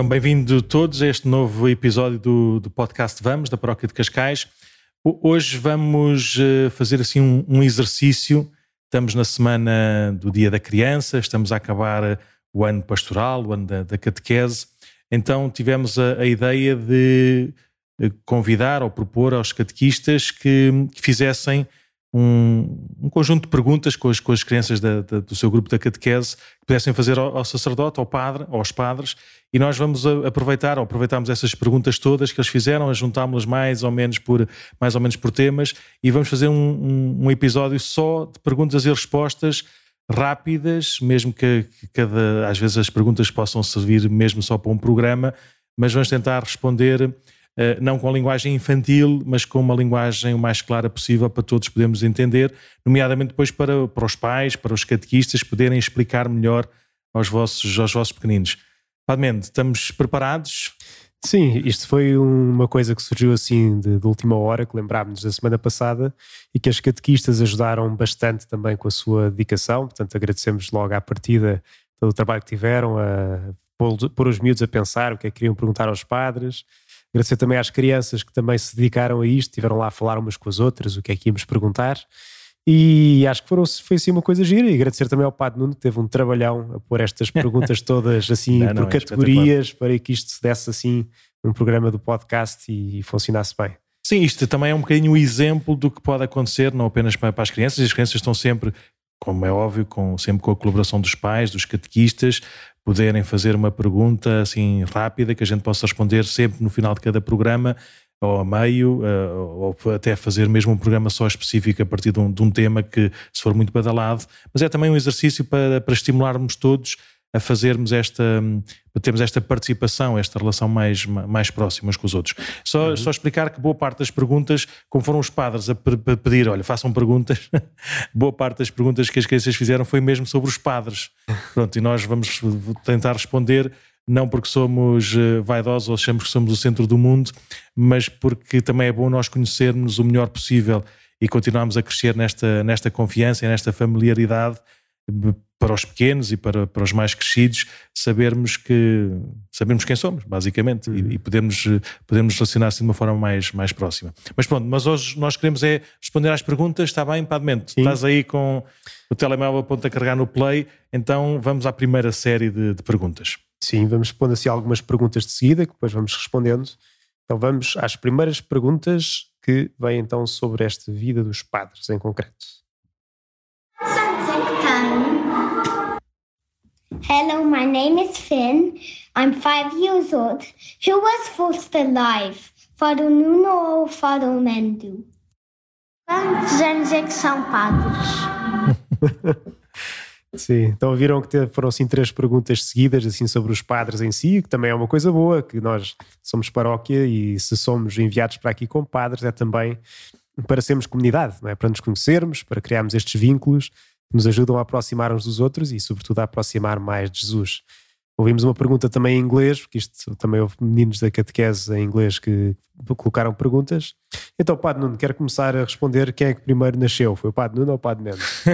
Então, bem-vindo todos a este novo episódio do, do podcast Vamos, da Paróquia de Cascais. Hoje vamos eh, fazer assim um, um, exercício. Estamos na semana do Dia da Criança, estamos a acabar eh, o ano pastoral, o ano da, da catequese. Então tivemos a, a ideia de eh, convidar ou propor aos catequistas que, que fizessem um, um, conjunto de perguntas com as, com as crianças da, da, do seu grupo da catequese que pudessem fazer ao, ao, sacerdote, ao padre, aos padres, e nós vamos aproveitar, ou aproveitarmos essas perguntas todas que eles fizeram, juntámos-las mais ou menos por mais ou menos por temas, e vamos fazer um, um, um episódio só de perguntas e respostas rápidas, mesmo que, que cada às vezes as perguntas possam servir mesmo só para um programa, mas vamos tentar responder não com a linguagem infantil, mas com uma linguagem o mais clara possível para todos podermos entender, nomeadamente depois para, para os pais, para os catequistas poderem explicar melhor aos vossos, aos vossos pequeninos. Padre estamos preparados? Sim, isto foi uma coisa que surgiu assim de, de última hora, que lembrámos da semana passada e que as catequistas ajudaram bastante também com a sua dedicação, portanto agradecemos logo à partida todo o trabalho que tiveram a pôr os miúdos a pensar o que é que queriam perguntar aos padres, Agradecer também às crianças que também se dedicaram a isto, estiveram lá a falar umas com as outras, o que é que íamos perguntar. E acho que foram, foi assim uma coisa gira. E agradecer também ao Padre Nuno, que teve um trabalhão a pôr estas perguntas todas assim não, por não, é categorias, é para que isto se desse assim um programa do podcast e, e funcionasse bem. Sim, isto também é um bocadinho o exemplo do que pode acontecer, não apenas para, para as crianças, as crianças estão sempre como é óbvio, com, sempre com a colaboração dos pais, dos catequistas, poderem fazer uma pergunta assim rápida que a gente possa responder sempre no final de cada programa ou a meio, eh, ou até fazer mesmo um programa só específico a partir de um, de um tema que, se for muito badalado, mas é também um exercício para, para estimularmos todos a fazermos esta, a termos esta participação, esta relação mais, mais próximas com os outros. Só, uhum. só explicar que boa parte das perguntas, como foram os padres a pedir, olha, façam perguntas, boa parte das perguntas que as crianças fizeram foi mesmo sobre os padres. Pronto, e nós vamos tentar responder não porque somos eh, vaidosos ou achamos que somos o centro do mundo, mas porque também é bom nós conhecermos o melhor possível e continuarmos a crescer nesta, nesta confiança e nesta familiaridade para os pequenos e para, para os mais crescidos sabermos que sabemos quem somos, basicamente, uhum. e, e podemos, podemos relacionar-se de uma forma mais, mais próxima. Mas pronto, mas hoje nós queremos é responder às perguntas, está bem, Padmento? Estás aí com o telemóvel a ponto a carregar no play, então vamos à primeira série de, de perguntas. Sim, vamos responder assim algumas perguntas de seguida, que depois vamos respondendo. Então vamos às primeiras perguntas que vêm então sobre esta vida dos padres em concreto. Hello, my name is Finn. I'm five years old. Who was first alive? Father Nuno ou Father Mendo? Quantos anos é que são padres? Sim, então viram que foram assim três perguntas seguidas assim sobre os padres em si, que também é uma coisa boa, que nós somos paróquia e se somos enviados para aqui como padres é também para sermos comunidade, não é? para nos conhecermos, para criarmos estes vínculos nos ajudam a aproximar uns dos outros e, sobretudo, a aproximar mais de Jesus. Ouvimos uma pergunta também em inglês, porque isto também houve meninos da catequese em inglês que colocaram perguntas. Então, Padre Nuno, quero começar a responder quem é que primeiro nasceu? Foi o Padre Nuno ou o Padre Mendes?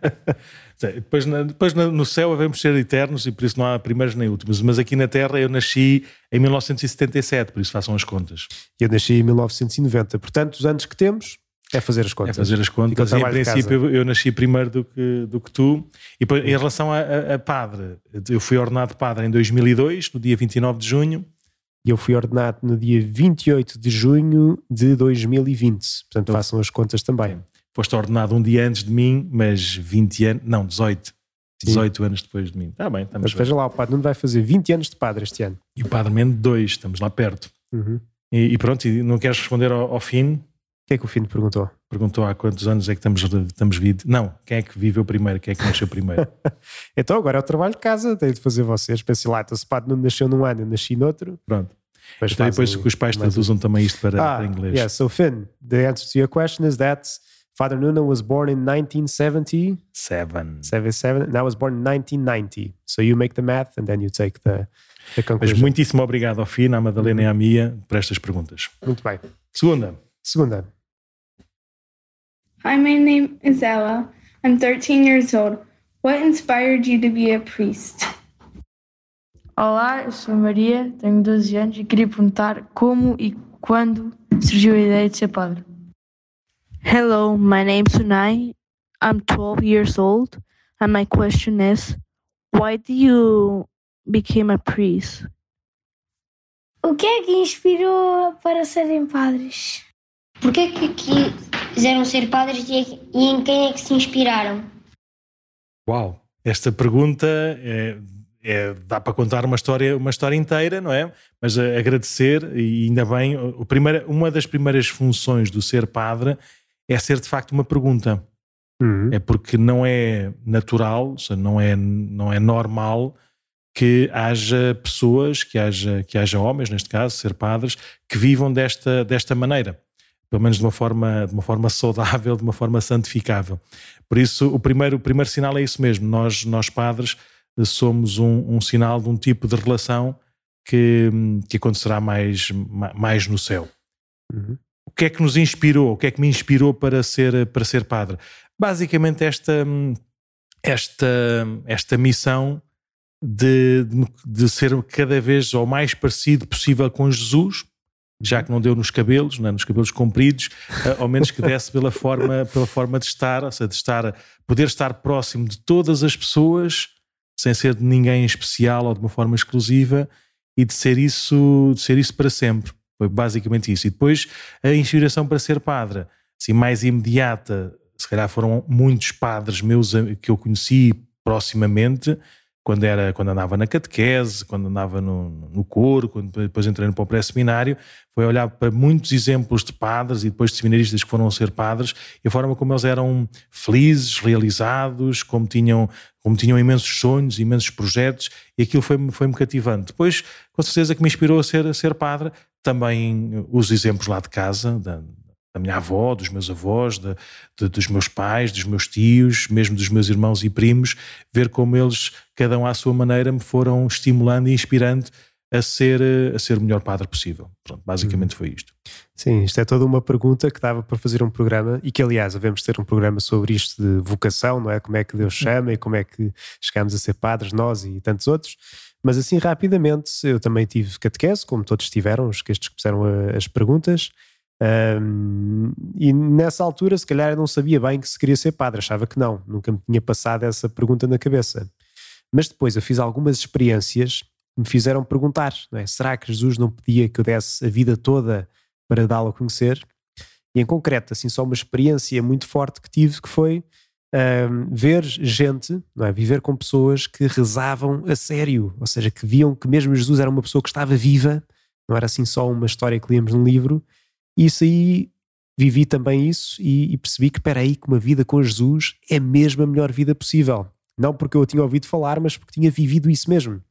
depois, depois no céu devemos ser eternos e por isso não há primeiros nem últimos. Mas aqui na Terra eu nasci em 1977, por isso façam as contas. Eu nasci em 1990. Portanto, os anos que temos, é fazer as contas. É fazer as contas. E, em princípio, eu, eu, nasci primeiro do que, do que tu. E em relação a, a, a, padre, eu fui ordenado padre em 2002, no dia 29 de junho. E eu fui ordenado no dia 28 de junho de 2020. Portanto, então, façam as contas também. Foste ordenado um dia antes de mim, mas 20 anos, não, 18. 18 Sim. anos depois de mim. Está bem, estamos Mas veja lá, o padre não vai fazer 20 anos de padre este ano. E o padre Mendes 2, estamos lá perto. Uhum. E, e, pronto, e não queres responder ao, ao fim? Que é que o Fino perguntou? Perguntou há quantos anos é que estamos, estamos vivos. Não, quem é que viveu primeiro? Quem é que nasceu primeiro? então agora é o trabalho de casa, tem de fazer vocês. Pensem lá, então se Pato não nasceu num ano, eu nasci noutro. Pronto. Depois, então, depois que os pais traduzam um... também isto para, ah, para inglês. Yeah, so Finn, the answer to your question is that Father Nuno was born in 1977. Seven. 77, and I was born in 1990. So you make the math and then you take the, the conclusion. Mas muitíssimo obrigado ao Fino, à Madalena e à Mia por estas perguntas. Muito bem. Segunda. Segunda. Hi, my name is Ella. I'm 13 years old. What inspired you to be a priest? Olá, eu sou a Maria, tenho 12 anos e queria perguntar como e quando surgiu a ideia de ser padre. Hello, my name's Sunai. I'm 12 years old, and my question is, why do you became a priest? O que é que inspirou para serem padres? Porquê é que quiseram ser padres e em quem é que se inspiraram? Uau, esta pergunta é, é, dá para contar uma história, uma história inteira, não é? Mas agradecer, e ainda bem, o primeiro, uma das primeiras funções do ser padre é ser de facto uma pergunta. Uhum. É porque não é natural, não é, não é normal que haja pessoas, que haja, que haja homens, neste caso, ser padres, que vivam desta, desta maneira. Pelo menos de uma, forma, de uma forma saudável, de uma forma santificável. Por isso, o primeiro, o primeiro sinal é isso mesmo. Nós, nós padres, somos um, um sinal de um tipo de relação que, que acontecerá mais, mais no céu. Uhum. O que é que nos inspirou? O que é que me inspirou para ser, para ser padre? Basicamente, esta, esta, esta missão de, de, de ser cada vez o mais parecido possível com Jesus, já que não deu nos cabelos, não é? nos cabelos compridos, eh, ao menos que desse pela forma, pela forma de estar, ou seja, de estar, poder estar próximo de todas as pessoas sem ser de ninguém especial ou de uma forma exclusiva e de ser isso, de ser isso para sempre. Foi basicamente isso. E depois a inspiração para ser padre, assim, mais imediata, se calhar foram muitos padres meus que eu conheci proximamente, quando, era, quando andava na catequese, quando andava no, no coro, quando depois entrei no pré-seminário, foi olhar para muitos exemplos de padres e depois de seminaristas que foram ser padres e a forma como eles eram felizes, realizados, como tinham, como tinham imensos sonhos, imensos projetos e aquilo foi-me foi cativante. Depois, com certeza que me inspirou a ser, a ser padre, também os exemplos lá de casa, da, da minha avó, dos meus avós, de, de, dos meus pais, dos meus tios, mesmo dos meus irmãos e primos, ver como eles, cada um à sua maneira, me foram estimulando e inspirando a ser, a ser o melhor padre possível. Pronto, basicamente hum. foi isto. Sim, isto é toda uma pergunta que dava para fazer um programa e que, aliás, devemos ter um programa sobre isto de vocação, não é? Como é que Deus chama e como é que chegamos a ser padres, nós e tantos outros. Mas assim, rapidamente, eu também tive catequese, como todos tiveram, os que estes que puseram as perguntas. Um, e nessa altura, se calhar, eu não sabia bem que se queria ser padre, achava que não, nunca me tinha passado essa pergunta na cabeça. Mas depois eu fiz algumas experiências que me fizeram perguntar: é? será que Jesus não pedia que eu desse a vida toda para dá-lo a conhecer? E em concreto, assim, só uma experiência muito forte que tive que foi um, ver gente, não é? viver com pessoas que rezavam a sério, ou seja, que viam que mesmo Jesus era uma pessoa que estava viva, não era assim só uma história que líamos num livro e isso aí, vivi também isso e, e percebi que, espera aí, que uma vida com Jesus é mesmo a melhor vida possível. Não porque eu tinha ouvido falar, mas porque tinha vivido isso mesmo.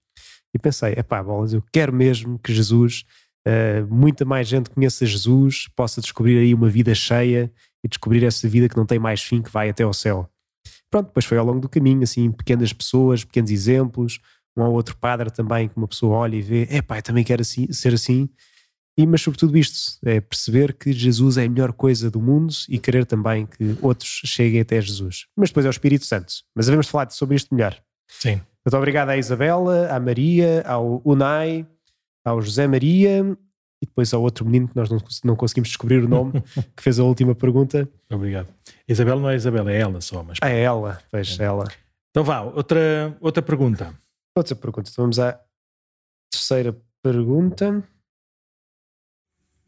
E pensei, epá, bolas, eu quero mesmo que Jesus, uh, muita mais gente conheça Jesus, possa descobrir aí uma vida cheia e descobrir essa vida que não tem mais fim, que vai até ao céu. Pronto, depois foi ao longo do caminho, assim, pequenas pessoas, pequenos exemplos, um ou outro padre também que uma pessoa olha e vê, epá, eu também quero assim, ser assim, e, mas sobretudo isto, é perceber que Jesus é a melhor coisa do mundo e querer também que outros cheguem até Jesus. Mas depois é o Espírito Santo. Mas devemos falar sobre isto melhor. Sim. Muito obrigado à Isabela, à Maria, ao Unai, ao José Maria e depois ao outro menino que nós não, não conseguimos descobrir o nome, que fez a última pergunta. Obrigado. Isabela não é Isabela, é ela só. Mas... Ah, é ela, veja, é. ela. Então vá, outra, outra pergunta. Outra pergunta. Então vamos à terceira pergunta.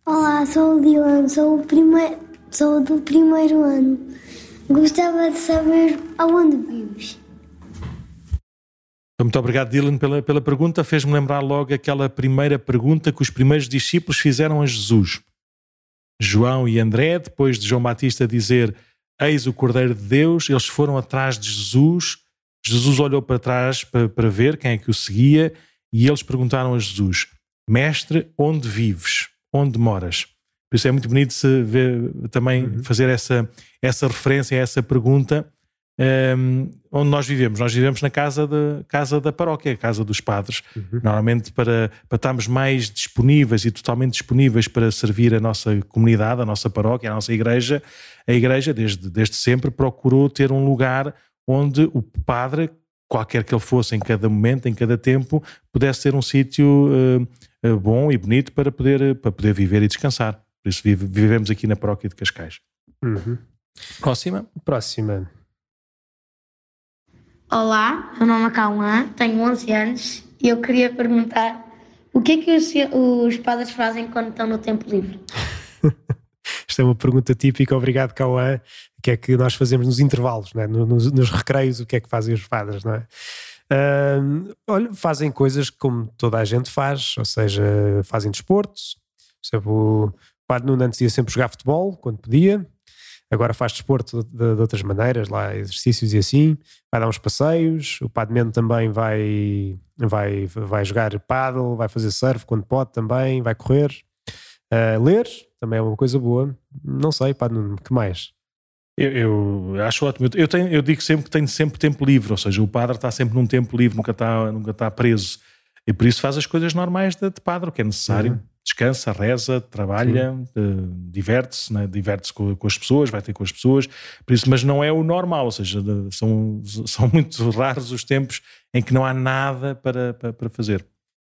Olá, sou o Dylan, sou, o primeiro, sou do primeiro ano. Gostava de saber aonde vives. Muito obrigado, Dylan, pela, pela pergunta. Fez-me lembrar logo aquela primeira pergunta que os primeiros discípulos fizeram a Jesus. João e André, depois de João Batista dizer Eis o Cordeiro de Deus, eles foram atrás de Jesus. Jesus olhou para trás para, para ver quem é que o seguia e eles perguntaram a Jesus: Mestre, onde vives? Onde moras. Por isso é muito bonito se ver, também uhum. fazer essa, essa referência, essa pergunta um, ehm, onde nós vivemos. Nós vivemos na casa, de, casa da paróquia, a casa dos padres. Uhum. Normalmente para, para estarmos mais disponíveis e totalmente disponíveis para servir a nossa comunidade, a nossa paróquia, a nossa igreja, a igreja desde, desde sempre procurou ter um lugar onde o padre qualquer que ele fosse em cada momento, em cada tempo, pudesse ser um sítio uh, bom e bonito para poder, para poder viver e descansar. Por isso vive, vivemos aqui na paróquia de Cascais. Uhum. Próxima. Próxima. Olá, meu nome é Cauã, tenho 11 anos e eu queria perguntar o que é que os, os padres fazem quando estão no tempo livre? Isto é uma pergunta típica, obrigado Cauã. O que é que nós fazemos nos intervalos, é? nos, nos, recreios, o que é que fazem os padres, não é? Uh, olha, fazem coisas como toda a gente faz, ou seja, fazem desporto. Por o padre Nuno antes ia sempre jogar futebol, quando podia. Agora faz desporto de, de, outras maneiras, lá exercícios e assim. Vai dar uns passeios. O padre Mendo também vai, vai, vai jogar paddle, vai fazer surf quando pode também, vai correr. Uh, ler também é uma coisa boa. Não sei, pá, que mais? Eu, eu, acho ótimo. Eu, tenho, eu digo sempre que tenho sempre tempo livre, ou seja, o padre está sempre num tempo livre, nunca está, nunca está preso. E por isso faz as coisas normais de, de padre, o que é necessário. Uhum. Descansa, reza, trabalha, uh, diverte-se, né? diverte-se com, com, as pessoas, vai ter com as pessoas. Por isso, mas não é o normal, ou seja, são, são muito raros os tempos em que não há nada para, para, para fazer.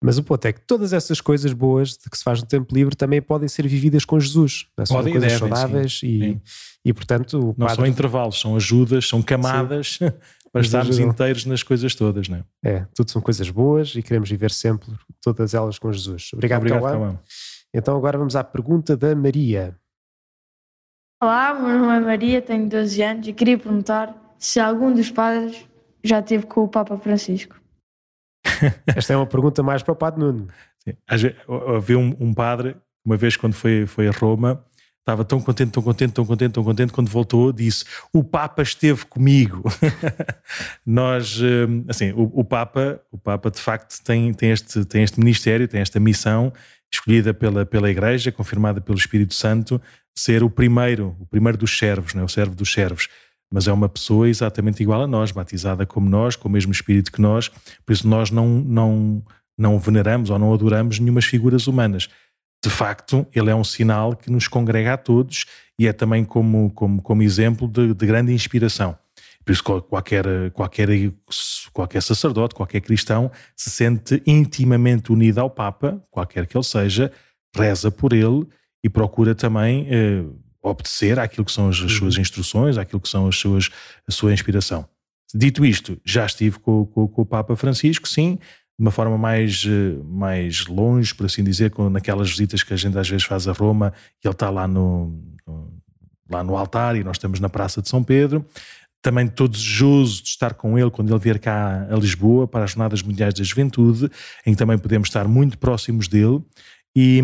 Mas o ponto é que todas essas coisas boas de que se faz no tempo livre também podem ser vividas com Jesus. Não é? São podem coisas devem, saudáveis sim, e, sim. e, portanto. Não padre... são intervalos, são ajudas, são camadas para estarmos inteiros nas coisas todas, não é? É, tudo são coisas boas e queremos viver sempre todas elas com Jesus. Obrigado, Obrigado Cauã. Então agora vamos à pergunta da Maria. Olá, meu nome é Maria, tenho 12 anos e queria perguntar se algum dos padres já esteve com o Papa Francisco. Esta é uma pergunta mais para o Padre Nuno. Havia um, um, padre, uma vez quando foi, foi a Roma, estava tão contente, tão contente, tão contente, tão contente, quando voltou, disse: O Papa esteve comigo. Nós, hum, assim, o, o, Papa, o Papa de facto tem, tem, este, tem este ministério, tem esta missão, escolhida pela, pela Igreja, confirmada pelo Espírito Santo, ser o primeiro, o primeiro dos servos, não é? o servo dos servos mas é uma pessoa exatamente igual a nós, batizada como nós, com o mesmo espírito que nós, por isso nós não, não, não veneramos ou não adoramos nenhumas figuras humanas. De facto, ele é um sinal que nos congrega a todos e é também como, como, como exemplo de, de grande inspiração. Por isso, qualquer, qualquer, qualquer sacerdote, qualquer cristão se sente intimamente unido ao Papa, qualquer que ele seja, reza por ele e procura também eh, obedecer àquilo que são as, as suas uhum. instruções, àquilo que são as suas, a sua inspiração. Dito isto, já estive com, com, com, o Papa Francisco, sim, de uma forma mais, eh, mais longe, por assim dizer, com, naquelas visitas que a gente às vezes faz a Roma e ele está lá no, lá no altar e nós estamos na Praça de São Pedro. Também estou desejoso de estar com ele quando ele vier cá a Lisboa para as Jornadas Mundiais da Juventude, em que também podemos estar muito próximos dele e,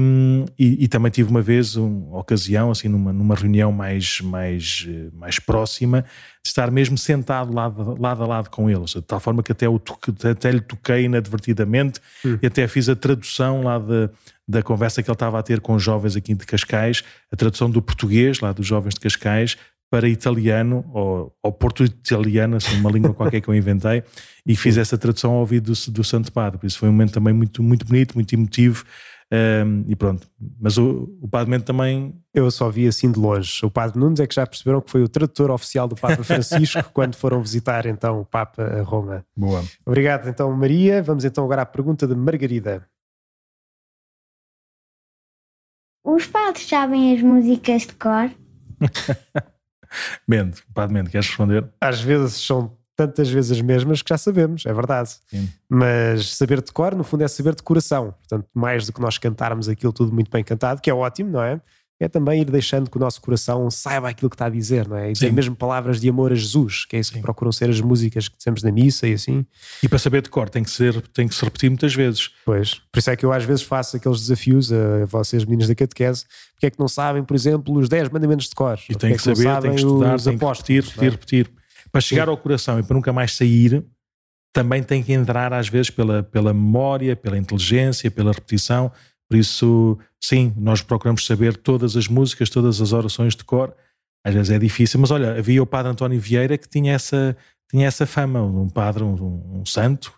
e, e, também tive uma vez uma ocasião, assim, numa, numa reunião mais, mais, mais próxima, de estar mesmo sentado lado, lado a lado com ele, seja, de tal forma que até, o, até lhe toquei inadvertidamente hum. e até fiz a tradução lá de, da conversa que ele estava a ter com os jovens aqui de Cascais, a tradução do português, lá dos jovens de Cascais, para italiano ou, ou porto-italiano, assim, uma língua qualquer que eu inventei, e fiz essa tradução ao ouvido do, do Santo Padre. Por isso foi um momento também muito, muito bonito, muito emotivo. Um, e pronto, mas o, o Padre Mendes também. Eu só vi assim de longe. O Padre Nunes é que já perceberam que foi o tradutor oficial do Papa Francisco quando foram visitar então o Papa a Roma. Boa. Obrigado então, Maria. Vamos então agora à pergunta de Margarida. Os padres sabem as músicas de cor? Mendo, Padre Mendo, queres responder? Às vezes são tantas vezes as mesmas que já sabemos, é verdade. Sim. Mas saber de cor, no fundo, é saber de coração. Portanto, mais do que nós cantarmos aquilo tudo muito bem cantado, que é ótimo, não é? É também ir deixando que o nosso coração saiba aquilo que está a dizer, não é? E tem mesmo palavras de amor a Jesus, que é isso Sim. que procuram ser as músicas que dizemos na missa e assim. E para saber de cor tem que, ser, tem que se repetir muitas vezes. Pois, por isso é que eu às vezes faço aqueles desafios a vocês, meninos da catequese, porque é que não sabem, por exemplo, os 10 mandamentos de cor? E tem que, que saber, tem que estudar, tem que repetir, repetir, é? repetir. Para chegar ao coração e para nunca mais sair, também tem que entrar às vezes pela, pela memória, pela inteligência, pela repetição. Por isso, sim, nós procuramos saber todas as músicas, todas as orações de cor. Às vezes é difícil, mas olha, havia o padre António Vieira que tinha essa, tinha essa fama, um padre, um, um santo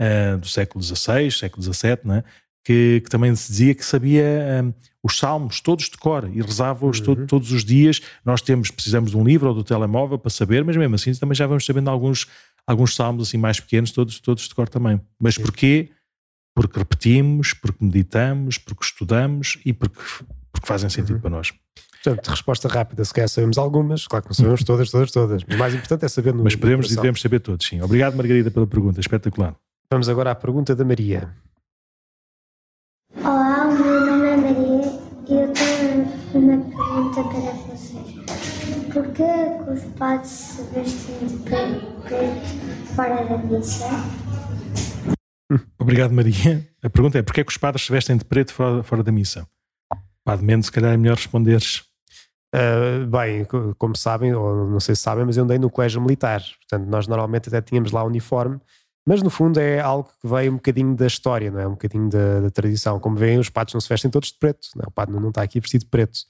uh, do século XVI, século XVII, né? Que, que, também se dizia que sabia um, os salmos todos de cor e rezava-os uhum. todo, todos os dias. Nós temos, precisamos de um livro ou do telemóvel para saber, mas mesmo assim também já vamos sabendo alguns, alguns salmos assim mais pequenos, todos, todos de cor também. Mas porquê? Porque repetimos, porque meditamos, porque estudamos e porque, porque fazem sentido uhum. para nós. Portanto, resposta rápida, se calhar sabemos algumas, claro que não sabemos todas, todas, todas, mas o mais importante é saber no Mas podemos e devemos saber todos, sim. Obrigado, Margarida, pela pergunta, espetacular. Vamos agora à pergunta da Maria. Olá, o meu nome é Maria e eu tenho uma pergunta para vocês. Por que os padres se vestem de preto fora da missa? Obrigado, Maria. A pergunta é: porquê é que os padres se vestem de preto fora, fora da missa? Padre Mendes, se calhar é melhor responderes. Uh, bem, como sabem, ou não sei se sabem, mas eu andei no colégio militar. Portanto, nós normalmente até tínhamos lá uniforme, mas no fundo é algo que veio um bocadinho da história, não é? Um bocadinho da, da tradição. Como veem, os padres não se vestem todos de preto. Não, é? o padre não está aqui vestido de preto.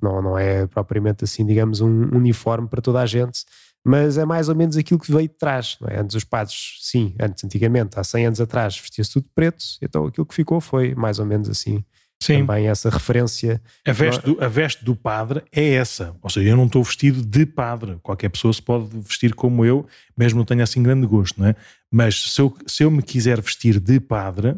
Não, não é propriamente assim, digamos, um uniforme para toda a gente, mas é mais ou menos aquilo que veio de trás. É? Antes os padres, sim, antes, antigamente, há 100 anos atrás, vestia-se tudo de preto, então aquilo que ficou foi mais ou menos assim Sim. também essa referência. A veste, do, a veste do padre é essa. Ou seja, eu não estou vestido de padre. Qualquer pessoa se pode vestir como eu, mesmo não tenha assim grande gosto, não é? Mas se eu, se eu me quiser vestir de padre,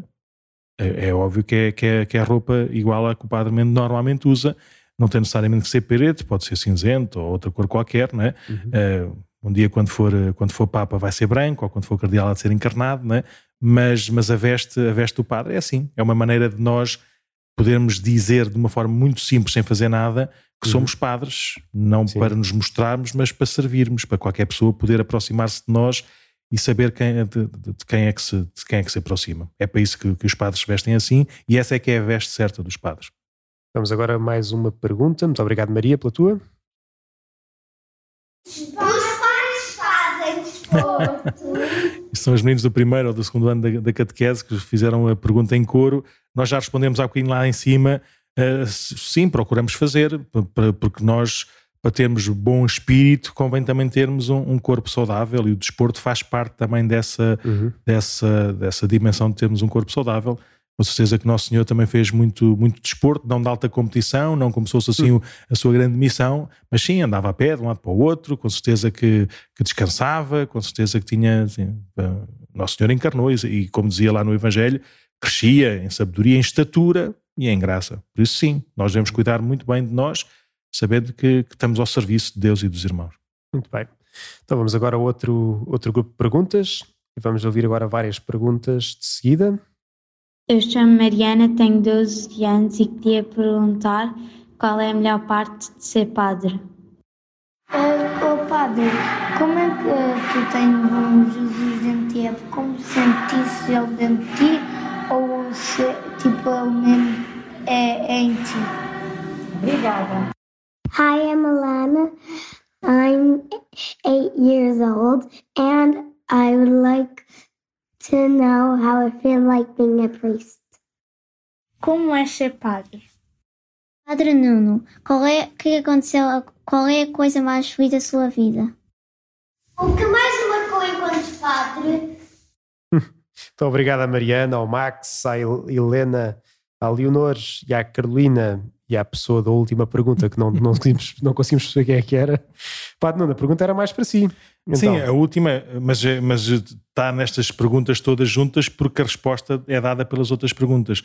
é, é óbvio que é, que, é, que é roupa igual à que o padre normalmente usa. Não tem necessariamente que ser preto, pode ser cinzento ou outra cor qualquer, não é? Uhum. Uh, um dia, quando for, quando for Papa, vai ser branco, ou quando for Cardeal, há de ser encarnado, não é? Mas, mas a, veste, a veste do padre é assim. É uma maneira de nós podermos dizer de uma forma muito simples, sem fazer nada, que uhum. somos padres, não Sim. para nos mostrarmos, mas para servirmos, para qualquer pessoa poder aproximar-se de nós e saber quem, é de, de, de, quem é que se, de quem é que se aproxima. É para isso que, que os padres se vestem assim e essa é que é a veste certa dos padres. Vamos agora a mais uma pergunta. Muito obrigado, Maria, pela tua. Os pais fazem desporto. são os meninos do primeiro ou do segundo ano da, da catequese que fizeram a pergunta em coro nós já respondemos há bocadinho lá em cima, uh, sim, procuramos fazer, porque nós, para termos bom espírito, convém também termos um, um corpo saudável e o desporto faz parte também dessa, uhum. dessa, dessa dimensão de termos um corpo saudável. Com certeza que Nosso Senhor também fez muito, muito desporto, não de alta competição, não como se fosse assim uhum. a sua grande missão, mas sim, andava a pé de um lado para o outro, com certeza que, que descansava, com certeza que tinha. Assim, Nosso Senhor encarnou e, e, como dizia lá no Evangelho, crescia em sabedoria, em estatura e em graça. Por isso, sim, nós devemos cuidar muito bem de nós, sabendo que, que estamos ao serviço de Deus e dos irmãos. Muito bem. Então vamos agora a outro, outro grupo de perguntas e vamos ouvir agora várias perguntas de seguida. Eu chamo Mariana, tenho 12 anos e queria perguntar qual é a melhor parte de ser padre. Uh, oh, padre, como é que tu tens um Jesus dentro de ti? É como sentisse ele dentro de ti? ou se tipo o mesmo é, é em ti. Obrigada. Hi, I'm Alana. I'm eight years old and I would like to know how I feel like being a priest. Como é ser padre? Padre Nuno, qual é que aconteceu? Qual é a coisa mais feliz da sua vida? O que mais marcou enquanto padre então, obrigado a Mariana, ao Max, à Helena, à Leonor e à Carolina e à pessoa da última pergunta que não, não, conseguimos, não conseguimos perceber quem é que era. Pá, não, a pergunta era mais para si. Então. Sim, a última, mas, mas está nestas perguntas todas juntas porque a resposta é dada pelas outras perguntas.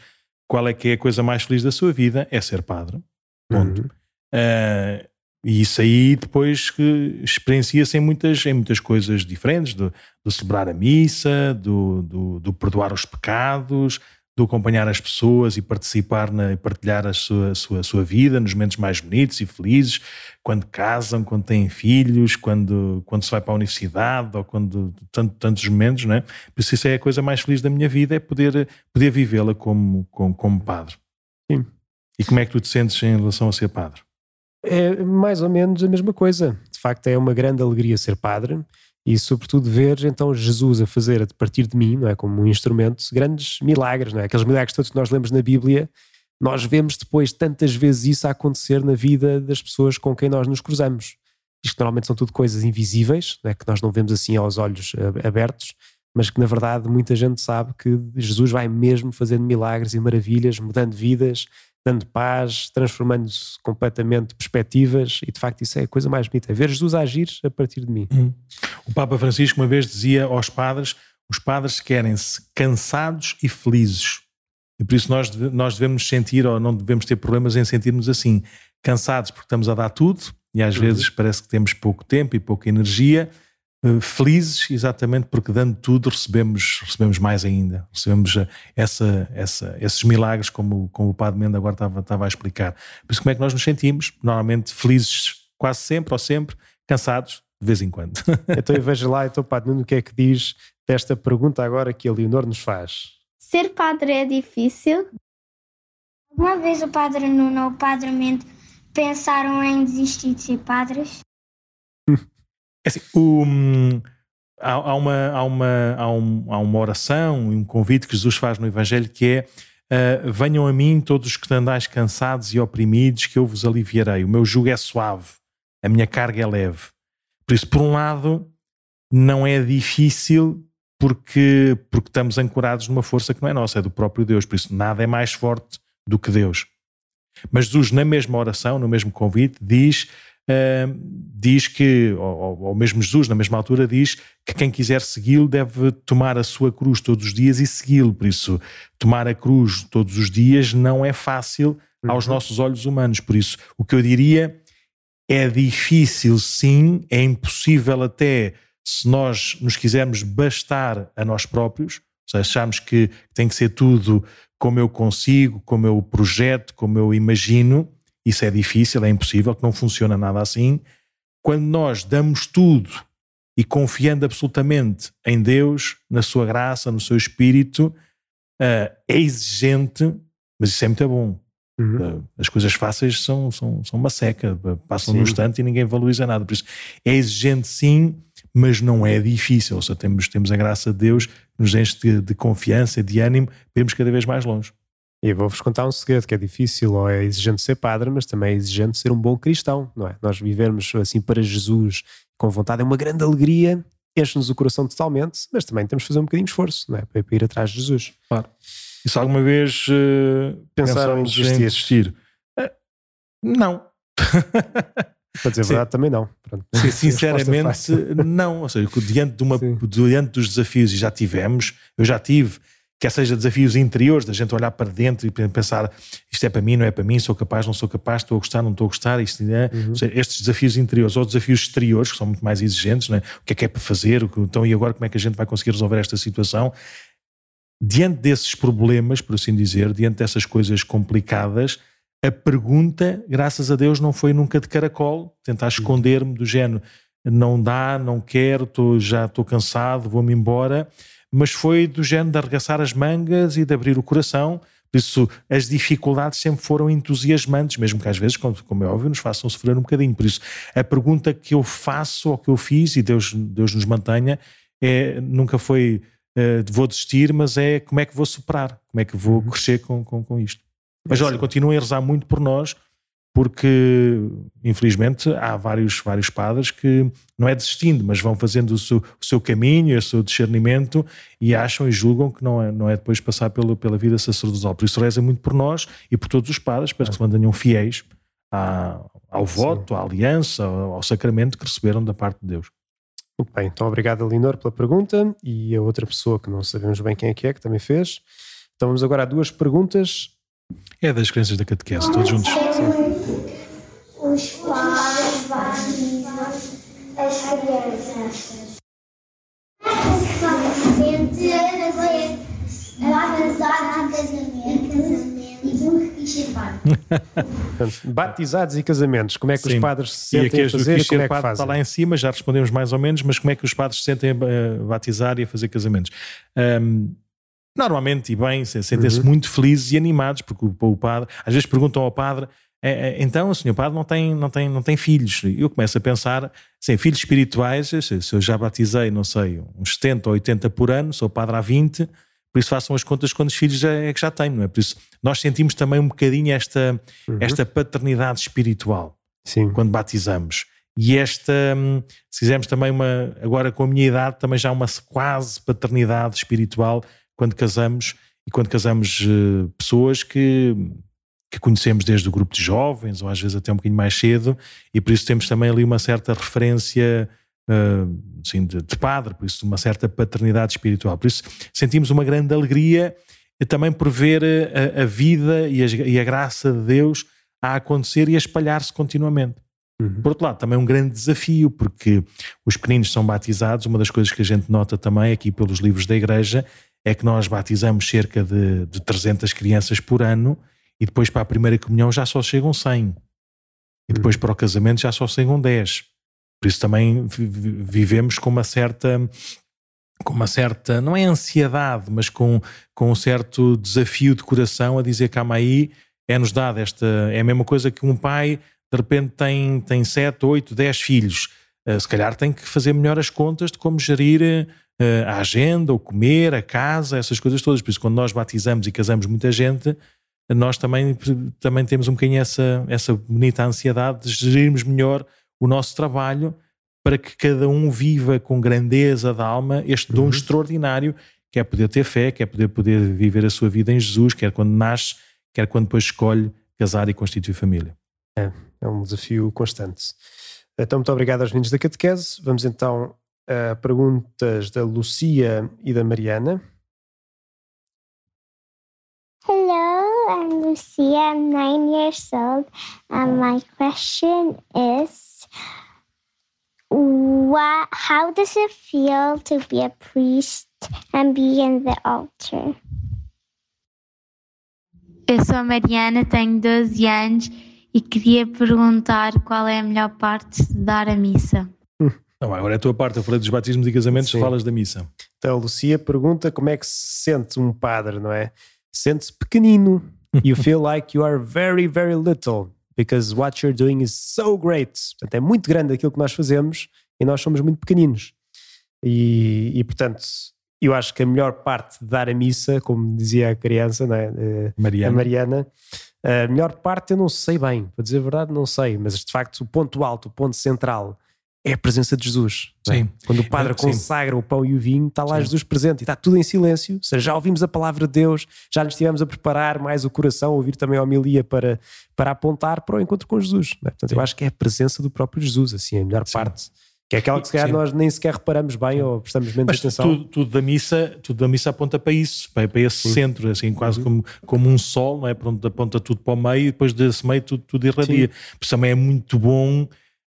Qual é que é a coisa mais feliz da sua vida? É ser padre. Ponto. Uhum. Uh, e isso aí depois experiencia-se em muitas, em muitas coisas diferentes, do, do celebrar a missa, do, do, do, perdoar os pecados, do acompanhar as pessoas e participar na, e partilhar a sua, a sua, a sua vida nos momentos mais bonitos e felizes, quando casam, quando têm filhos, quando, quando se vai para a universidade, ou quando tanto, tantos momentos, não é? Por isso isso é a coisa mais feliz da minha vida, é poder, poder vivê-la como, como, como padre. Sim. E como é que tu te sentes em relação a ser padre? É mais ou menos a mesma coisa. De facto, é uma grande alegria ser padre e, sobretudo, ver então Jesus a fazer a partir de mim, não é? Como um instrumento, grandes milagres, não é? Aqueles milagres todos que nós lemos na Bíblia, nós vemos depois tantas vezes isso a acontecer na vida das pessoas com quem nós nos cruzamos. Isto normalmente são tudo coisas invisíveis, é? que nós não vemos assim aos olhos eh, abertos, mas que na verdade muita gente sabe que Jesus vai mesmo fazendo milagres e maravilhas, mudando vidas, dando paz, transformando-se completamente perspectivas, e de facto isso é a coisa mais bonita, é ver Jesus agir a partir de mim. Hum. O Papa Francisco uma vez dizia aos padres: os padres querem-se cansados e felizes. E por isso nós, nós devemos sentir, ou não devemos ter problemas em sentirmos assim, cansados porque estamos a dar tudo, e às uhum. vezes parece que temos pouco tempo e pouca energia, felizes exatamente porque dando tudo recebemos, recebemos mais ainda, recebemos eh, essa, essa, esses milagres como, como o Padre Mendo agora estava, estava a explicar. Por isso como é que nós nos sentimos? Normalmente felizes quase sempre ou sempre, cansados de vez em quando. então eu vejo lá, então Padre Nuno, o que é que diz desta pergunta agora que a Leonor nos faz? Ser padre é difícil? Uma vez o Padre Nuno ou o Padre Mendo pensaram em desistir de ser padres? É assim, um, há, há, uma, há, uma, há, um, há uma oração e um convite que Jesus faz no Evangelho que é uh, venham a mim todos os que andais cansados e oprimidos que eu vos aliviarei. O meu jugo é suave, a minha carga é leve. Por isso, por um lado, não é difícil porque, porque estamos ancorados numa força que não é nossa, é do próprio Deus. Por isso, nada é mais forte do que Deus. Mas Jesus, na mesma oração, no mesmo convite, diz, uh, diz que, ou, ou mesmo Jesus, na mesma altura, diz que quem quiser segui-lo deve tomar a sua cruz todos os dias e segui-lo. Por isso, tomar a cruz todos os dias não é fácil aos uhum. nossos olhos humanos. Por isso, o que eu diria é difícil, sim, é impossível até se nós nos quisermos bastar a nós próprios, se acharmos que tem que ser tudo como eu consigo, como eu projeto, como eu imagino, isso é difícil, é impossível, que não funciona nada assim. Quando nós damos tudo e confiando absolutamente em Deus, na sua graça, no seu espírito, uh, é exigente, mas isso é muito bom. Uhum. Uh, as coisas fáceis são, são, são uma seca, passam sim. no instante e ninguém valoriza nada. Por isso, é exigente sim, mas não é difícil. Ou seja, temos, temos a graça de Deus nos enche de, de confiança, de ânimo, irmos cada vez mais longe. E vou-vos contar um segredo que é difícil ou é exigente ser padre, mas também é exigente ser um bom cristão, não é? Nós vivermos assim para Jesus com vontade é uma grande alegria, enche-nos o coração totalmente, mas também temos de fazer um bocadinho de esforço, não é? Para ir atrás de Jesus. Claro. E se alguma vez uh, pensaram em desistir? Em desistir? Uh, não. Para dizer a verdade, também não. Pronto. Sim, sinceramente, não. Ou seja, diante, de uma, diante dos desafios, e já tivemos, eu já tive, quer seja desafios interiores, da gente olhar para dentro e pensar isto é para mim, não é para mim, sou capaz, não sou capaz, estou a gostar, não estou a gostar, isto, é, uhum. estes desafios interiores ou desafios exteriores, que são muito mais exigentes, é? o que é que é para fazer, então e agora como é que a gente vai conseguir resolver esta situação? Diante desses problemas, por assim dizer, diante dessas coisas complicadas, a pergunta, graças a Deus, não foi nunca de caracol, tentar esconder-me do género, não dá, não quero, tô, já estou cansado, vou-me embora, mas foi do género de arregaçar as mangas e de abrir o coração. Por isso, as dificuldades sempre foram entusiasmantes, mesmo que às vezes, como é óbvio, nos façam sofrer um bocadinho. Por isso, a pergunta que eu faço ou que eu fiz, e Deus, Deus nos mantenha, é, nunca foi uh, vou desistir, mas é como é que vou superar, como é que vou uhum. crescer com, com, com isto. Mas olha, continuem a rezar muito por nós, porque infelizmente há vários, vários padres que não é desistindo, mas vão fazendo o seu, o seu caminho, o seu discernimento e acham e julgam que não é, não é depois passar pelo, pela vida sacerdotal. Por isso reza muito por nós e por todos os padres, para que se mantenham fiéis à, ao voto, à aliança, ao, sacramento que receberam da parte de Deus. Muito bem, então obrigado, Alinor, pela pergunta e a outra pessoa que não sabemos bem quem é que é, que também fez. Então vamos agora a duas perguntas é das crianças da catequese, todos juntos. Os pais batizam as crianças. A fazer batizado e casamento. Batizados e casamentos, como é que Sim. os padres se sentem a fazer e como é que fazem? Está lá em cima, já respondemos mais ou menos, mas como é que os padres se sentem a batizar e a fazer casamentos? Um, normalmente e bem, sentem-se uhum. muito felizes e animados, porque o, o, padre, às vezes perguntam ao padre, é, é, então o senhor padre não tem, não, tem, não tem filhos. Eu começo a pensar, assim, filhos espirituais, se eu já batizei, não sei, uns 70 ou 80 por ano, sou padre há 20, por isso façam as contas quantos filhos já, é que já tenho, não é? Por isso nós sentimos também um bocadinho esta, uhum. esta paternidade espiritual Sim. quando batizamos. E esta, hum, se fizermos também uma, agora com a minha idade, também já uma quase paternidade espiritual quando casamos e quando casamos uh, pessoas que, que conhecemos desde o grupo de jovens ou às vezes até um bocadinho mais cedo e por isso temos também ali uma certa referência assim, de, de, padre, por isso uma certa paternidade espiritual. Por isso sentimos uma grande alegria também por ver a, a vida e a, e a, graça de Deus a acontecer e a espalhar-se continuamente. Uhum. Por outro lado, também é um grande desafio, porque os pequeninos são batizados. Uma das coisas que a gente nota também aqui pelos livros da igreja é que nós batizamos cerca de, de 300 crianças por ano e depois para a primeira comunhão já só chegam 100. E depois para o casamento já só chegam 10. Por isso também vivemos com uma certa com uma certa, não é ansiedade, mas com, com um certo desafio de coração a dizer calma aí, é-nos dado esta, é a mesma coisa que um pai de repente tem, tem 7, 8, 10 filhos, uh, se calhar tem que fazer melhor as contas de como gerir uh, a agenda, o comer, a casa, essas coisas todas, por isso quando nós batizamos e casamos muita gente, nós também, também temos um bocadinho essa, essa bonita ansiedade de gerirmos melhor o nosso trabalho para que cada um viva com grandeza da alma este dom uhum. extraordinário que é poder ter fé, que é poder, poder viver a sua vida em Jesus, quer quando nasce, quer quando depois escolhe casar e constituir família. É, é um desafio constante. Então, muito obrigado aos meninos da catequese. Vamos então a perguntas da Lucia e da Mariana. Hello, I'm Lucia. I'm nine years old, and my question is, what? How does it feel to be a priest and be in the altar? Eu sou a Mariana, tenho 12 anos e queria perguntar qual é a melhor parte de dar a missa. Não, agora é a tua parte, eu falei dos batismos e casamentos, Sim. falas da missa. Então, a Lucia pergunta como é que se sente um padre, não é? Sente-se pequenino. You feel like you are very, very little because what you're doing is so great. Portanto, é muito grande aquilo que nós fazemos e nós somos muito pequeninos. E, e portanto, eu acho que a melhor parte de dar a missa, como dizia a criança, é? Eh, Mariana. a Mariana, a melhor parte eu não sei bem, para dizer a verdade, não sei, mas de facto o ponto alto, o ponto central é a presença de Jesus. É? Sim. Quando o padre consagra o pão e o vinho, está lá Sim. Jesus presente e está tudo em silêncio. Ou seja, já ouvimos a palavra de Deus, já nos estivemos a preparar mais o coração, ouvir também a homilia para, para apontar para o encontro com Jesus. É? Portanto, Sim. eu acho que é a presença do próprio Jesus, assim, a melhor parte. Que é aquela que se calhar nós nem sequer reparamos bem Sim. ou prestamos menos Mas atenção. Tudo, tudo, da missa, tudo da missa aponta para isso, para, para esse Sim. centro, assim, quase uhum. como, como um sol, não é? Pronto, aponta tudo para o meio e depois desse meio tudo, tudo irradia. Por isso também é muito bom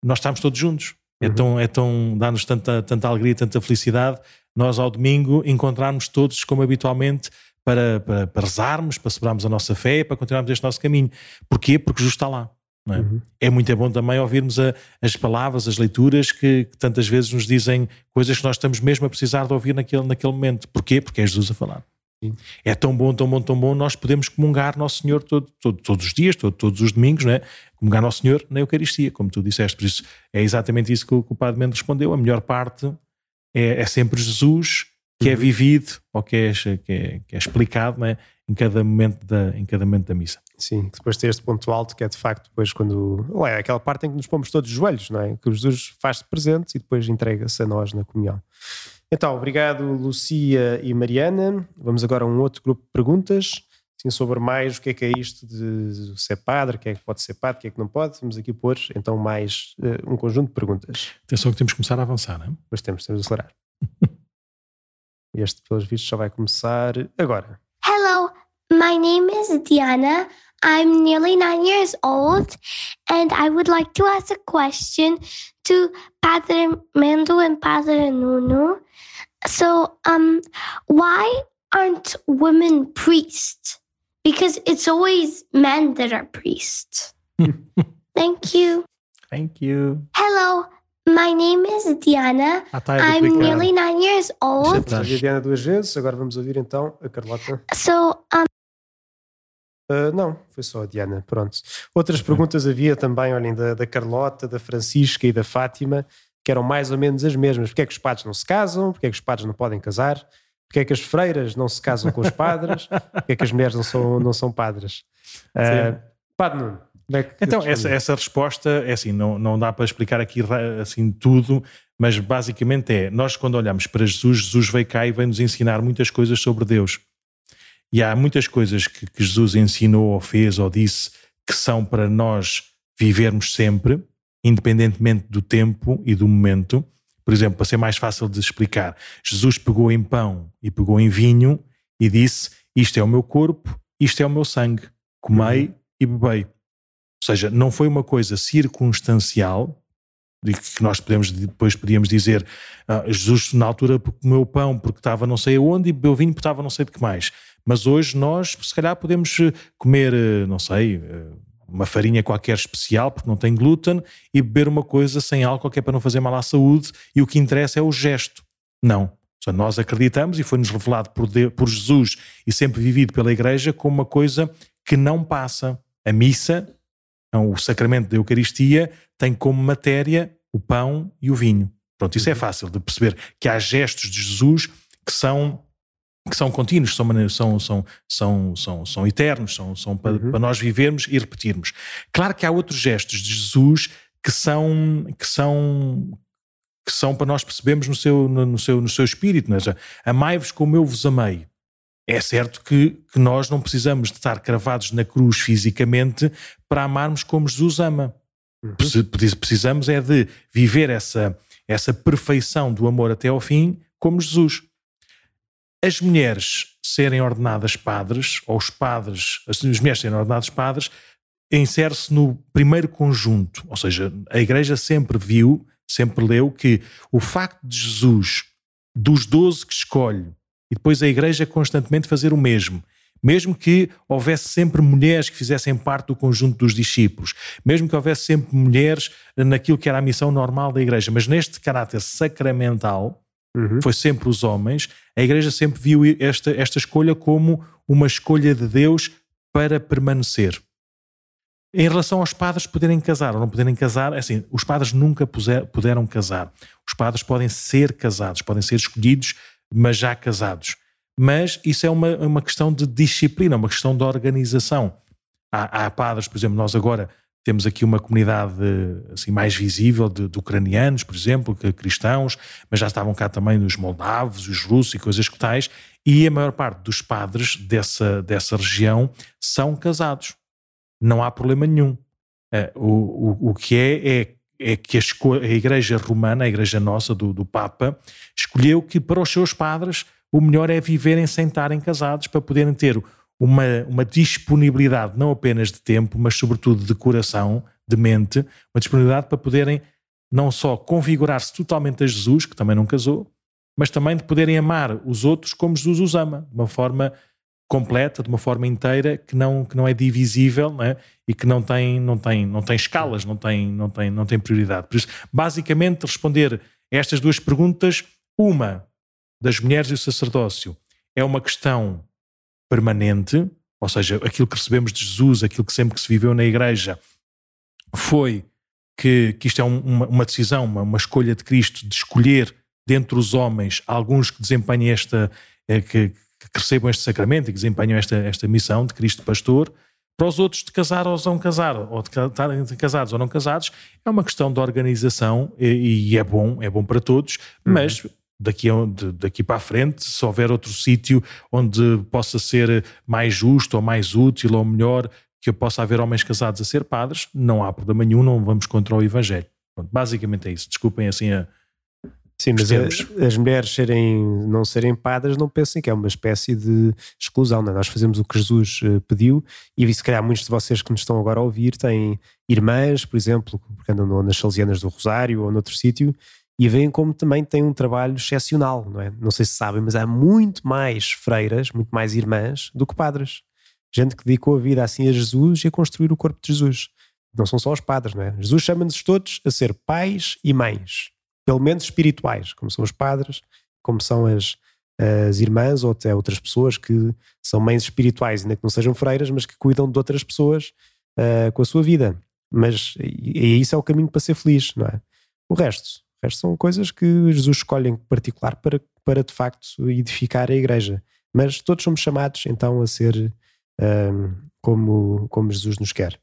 nós estarmos todos juntos. É uhum. Tão, é tão dá-nos tanta, tanta alegria, tanta felicidade, nós ao domingo encontrarmos todos como habitualmente para, para, para rezarmos, para celebrarmos a nossa fé, para continuarmos este nosso caminho. Porquê? Porque Jesus está lá. É? Uhum. é? muito bom também ouvirmos a, as palavras, as leituras que, que, tantas vezes nos dizem coisas que nós estamos mesmo a precisar de ouvir naquele, naquele momento. Porquê? Porque é Jesus a falar. É tão bom, tão bom, tão bom, nós podemos comungar Nosso Senhor todo, todo, todos os dias, todo, todos os domingos, não é? comungar Nosso Senhor na Eucaristia, como tu disseste. Por isso é exatamente isso que o, que o Padre Mendes respondeu. A melhor parte é, é sempre Jesus que é uhum. é vivido ou que é, que é, que é explicado é? em cada momento da, em cada momento da missa. Sim, depois tem este ponto alto que é de facto depois quando. é aquela parte em que nos pomos todos os joelhos, não é? Que Jesus faz-se presente e depois entrega-se a nós na comunhão. Então, obrigado Lucia e Mariana. Vamos agora a um outro grupo de perguntas assim, sobre mais o que é que é isto de ser padre, o que é que pode ser padre, o que é que não pode. Vamos aqui pôr então mais uh, um conjunto de perguntas. Atenção que temos que começar a avançar, não é? Pois temos, temos de acelerar. este, pelos vistos, só vai começar agora. Hello, my name is Diana. I'm nearly nine years old, and I would like to ask a question to Padre Mendo and Padre Nuno. So, um, why aren't women priests? Because it's always men that are priests. Thank you. Thank you. Hello, My name is Diana. I'm nearly nine years old. Já vi a Diana duas vezes, agora vamos ouvir então a Carlota. So, um... Uh, não, foi só a Diana, pronto. Outras perguntas havia também, olhem, da, da Carlota, da Francisca e da Fátima, que eram mais ou menos as mesmas. Porquê é que os padres não se casam? Porquê é que os padres não podem casar? Porquê é que as freiras não se casam com os padres? Porquê é que as mulheres não são, não são padres? Uh, Padre Nuno, é então, essa, essa resposta é assim, não, não dá para explicar aqui assim tudo, mas basicamente é: nós, quando olhamos para Jesus, Jesus veio cá e veio nos ensinar muitas coisas sobre Deus. E há muitas coisas que, que Jesus ensinou, ou fez, ou disse, que são para nós vivermos sempre, independentemente do tempo e do momento. Por exemplo, para ser mais fácil de explicar, Jesus pegou em pão e pegou em vinho e disse: Isto é o meu corpo, isto é o meu sangue, comei uhum. e bebei. Ou seja, não foi uma coisa circunstancial, que nós podemos, depois podíamos dizer ah, Jesus na altura comeu pão porque estava não sei aonde e bebeu vinho porque estava não sei de que mais. Mas hoje nós, se calhar, podemos eh, comer, eh, não sei, eh, uma farinha qualquer especial porque não tem glúten e beber uma coisa sem álcool que é para não fazer mal à saúde e o que interessa é o gesto. Não. Nós acreditamos e foi-nos revelado por, Deus, por Jesus e sempre vivido pela Igreja como uma coisa que não passa. A missa, o sacramento da Eucaristia, tem como matéria o pão e o vinho. Pronto, isso é uhum. fácil de perceber que há gestos de Jesus que são que são contínuos, são, são, são, são, são, são eternos, são, são para, uhum. para, nós vivermos e repetirmos. Claro que há outros gestos de Jesus que são, que são, que são para nós percebermos no seu, no seu, no seu espírito. Né? Amai-vos como eu vos amei. É certo que, que nós não precisamos de estar cravados na cruz fisicamente para amarmos como Jesus ama. Uhum. Precisamos é de viver essa, essa perfeição do amor até ao fim como Jesus. As mulheres serem ordenadas padres, ou os padres, as mulheres serem ordenadas padres, insere-se no primeiro conjunto, ou seja, a Igreja sempre viu, sempre leu que o facto de Jesus, dos doze que escolhe, e depois a Igreja constantemente fazer o mesmo, mesmo que houvesse sempre mulheres que fizessem parte do conjunto dos discípulos, mesmo que houvesse sempre mulheres naquilo que era a missão normal da igreja, mas neste caráter sacramental, uhum. foi sempre os homens, a igreja sempre viu esta, esta escolha como uma escolha de Deus para permanecer. Em relação aos padres poderem casar ou não poderem casar, é assim, os padres nunca puser, puderam casar. Os padres podem ser casados, podem ser escolhidos, mas já casados mas isso é uma, uma questão de disciplina, uma questão de organização. Há, há padres, por exemplo, nós agora temos aqui uma comunidade assim, mais visível de, de, ucranianos, por exemplo, que cristãos, mas já estavam cá também os moldavos, os russos e coisas que tais, e a maior parte dos padres dessa, dessa região são casados. Não há problema nenhum. Uh, o, o, o que é, é, é que a, a, Igreja Romana, a Igreja nossa, do, do Papa, escolheu que para os seus padres o melhor é viverem sem estarem casados para poderem ter uma, uma disponibilidade não apenas de tempo, mas sobretudo de coração, de mente, uma disponibilidade para poderem não só configurar-se totalmente a Jesus, que também não casou, mas também de poderem amar os outros como Jesus os ama, de uma forma completa, de uma forma inteira, que não, que não é divisível né? e que não tem, não, tem, não tem escalas, não tem, não, tem, não tem prioridade. Por isso, basicamente, responder a estas duas perguntas, uma, das mulheres e o sacerdócio é uma questão permanente, ou seja, aquilo que recebemos de Jesus, aquilo que sempre que se viveu na igreja, foi que, que isto é um, uma, uma, decisão, uma, uma, escolha de Cristo de escolher dentre os homens alguns que desempenhem esta, é, que, que recebam este sacramento e que desempenham esta, esta missão de Cristo pastor, para os outros de casar ou não casar, ou de estarem casados ou não casados, é uma questão de organização e, e é bom, é bom para todos, uhum. Daqui, daqui para a frente, se houver outro sítio onde possa ser mais justo ou mais útil ou melhor que possa haver homens casados a ser padres, não há problema nenhum, não vamos contra o Evangelho. Pronto, basicamente é isso. Desculpem assim a. Sim, mas a, as mulheres serem, não serem padres não pensem que é uma espécie de exclusão. Não é? Nós fazemos o que Jesus eh, pediu e se calhar muitos de vocês que nos estão agora a ouvir têm irmãs, por exemplo, porque andam nas Salesianas do Rosário ou noutro sítio e veem como também tem um trabalho excepcional, não é? Não sei se sabem, mas há muito mais freiras, muito mais irmãs do que padres. Gente que dedicou a vida assim a Jesus e a construir o corpo de Jesus. Não são só os padres, não é? Jesus chama-nos todos a ser pais e mães, pelo menos espirituais, como são os padres, como são as, as irmãs ou até outras pessoas que são mães espirituais, ainda que não sejam freiras, mas que cuidam de outras pessoas uh, com a sua vida. Mas e, e isso é o caminho para ser feliz, não é? O resto, são coisas que Jesus escolhe em particular para, para de facto edificar a igreja. Mas todos somos chamados então a ser um, como, como Jesus nos quer.